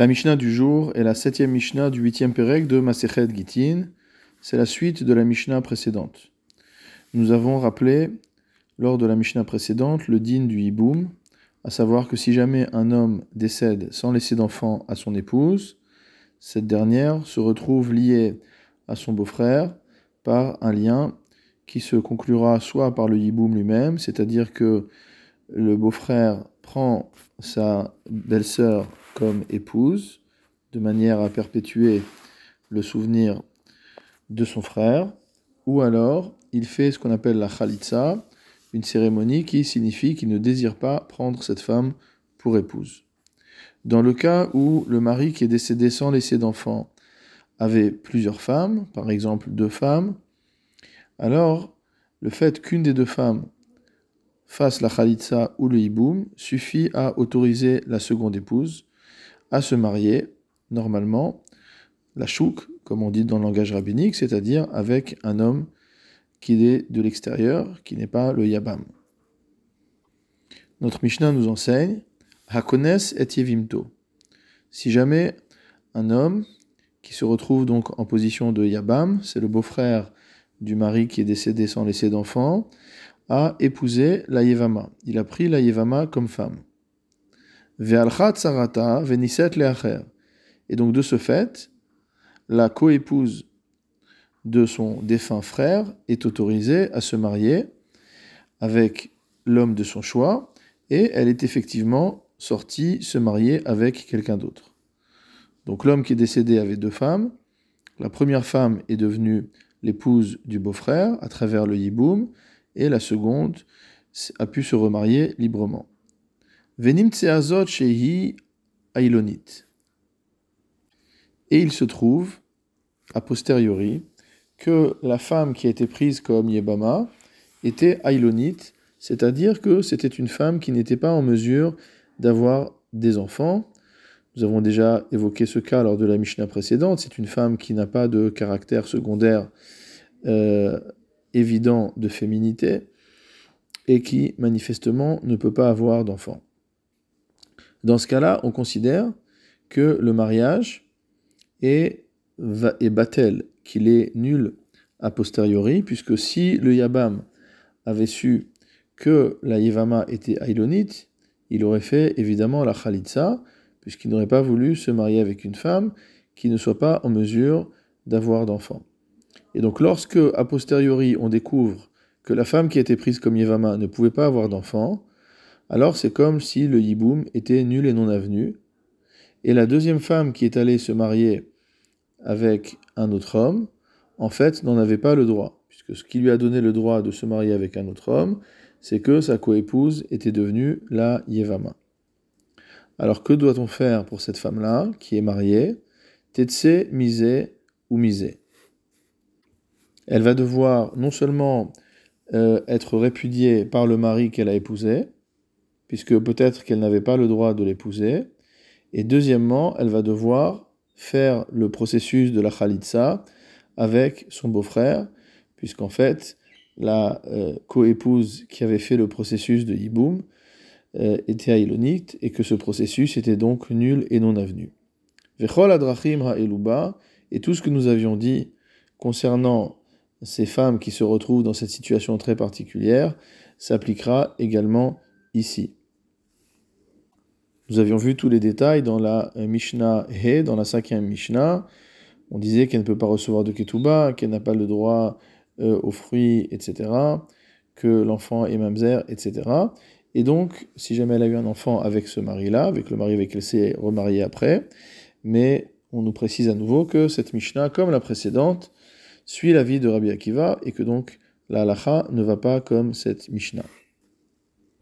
La Mishnah du jour est la septième Mishnah du huitième Pérec de Masechet Gitin. C'est la suite de la Mishnah précédente. Nous avons rappelé, lors de la Mishnah précédente, le din du hiboum, à savoir que si jamais un homme décède sans laisser d'enfant à son épouse, cette dernière se retrouve liée à son beau-frère par un lien qui se conclura soit par le hiboum lui-même, c'est-à-dire que le beau-frère prend sa belle-sœur comme épouse, de manière à perpétuer le souvenir de son frère, ou alors il fait ce qu'on appelle la khalitsa, une cérémonie qui signifie qu'il ne désire pas prendre cette femme pour épouse. Dans le cas où le mari qui est décédé sans laisser d'enfant avait plusieurs femmes, par exemple deux femmes, alors le fait qu'une des deux femmes fasse la khalitsa ou le hiboum suffit à autoriser la seconde épouse à se marier, normalement, la chouk, comme on dit dans le langage rabbinique, c'est-à-dire avec un homme qui est de l'extérieur, qui n'est pas le yabam. Notre Mishnah nous enseigne Hakones et Yevimto. Si jamais un homme qui se retrouve donc en position de yabam, c'est le beau-frère du mari qui est décédé sans laisser d'enfant, a épousé la Yevama. Il a pris la Yevama comme femme. sarata veniset leacher. Et donc de ce fait, la coépouse de son défunt frère est autorisée à se marier avec l'homme de son choix, et elle est effectivement sortie se marier avec quelqu'un d'autre. Donc l'homme qui est décédé avait deux femmes. La première femme est devenue l'épouse du beau-frère à travers le yiboum, et la seconde a pu se remarier librement. Venim tseazot shehi ailonit. Et il se trouve, a posteriori, que la femme qui a été prise comme Yebama était ailonite, c'est-à-dire que c'était une femme qui n'était pas en mesure d'avoir des enfants. Nous avons déjà évoqué ce cas lors de la Mishnah précédente. C'est une femme qui n'a pas de caractère secondaire euh, évident de féminité et qui manifestement ne peut pas avoir d'enfant. Dans ce cas-là, on considère que le mariage est, est batel, qu'il est nul a posteriori, puisque si le Yabam avait su que la Yevama était Ailonite, il aurait fait évidemment la Khalitsa, puisqu'il n'aurait pas voulu se marier avec une femme qui ne soit pas en mesure d'avoir d'enfant. Et donc lorsque, a posteriori, on découvre que la femme qui a été prise comme Yevama ne pouvait pas avoir d'enfant, alors c'est comme si le Yiboum était nul et non avenu. Et la deuxième femme qui est allée se marier avec un autre homme, en fait, n'en avait pas le droit. Puisque ce qui lui a donné le droit de se marier avec un autre homme, c'est que sa coépouse était devenue la Yevama. Alors que doit-on faire pour cette femme-là, qui est mariée? Tetse, misé ou misé? Elle va devoir non seulement euh, être répudiée par le mari qu'elle a épousé, puisque peut-être qu'elle n'avait pas le droit de l'épouser, et deuxièmement, elle va devoir faire le processus de la khalitsa avec son beau-frère, puisqu'en fait, la euh, coépouse qui avait fait le processus de Yiboum euh, était aïlonite, et que ce processus était donc nul et non avenu. Vechol adrachim ha'eluba, et tout ce que nous avions dit concernant ces femmes qui se retrouvent dans cette situation très particulière s'appliquera également ici. Nous avions vu tous les détails dans la Mishnah He, dans la cinquième Mishnah. On disait qu'elle ne peut pas recevoir de Ketouba, qu'elle n'a pas le droit euh, aux fruits, etc., que l'enfant est mamzer, etc. Et donc, si jamais elle a eu un enfant avec ce mari-là, avec le mari avec qui elle s'est remariée après, mais on nous précise à nouveau que cette Mishnah, comme la précédente, suit l'avis de Rabbi Akiva et que donc la halacha ne va pas comme cette Mishnah.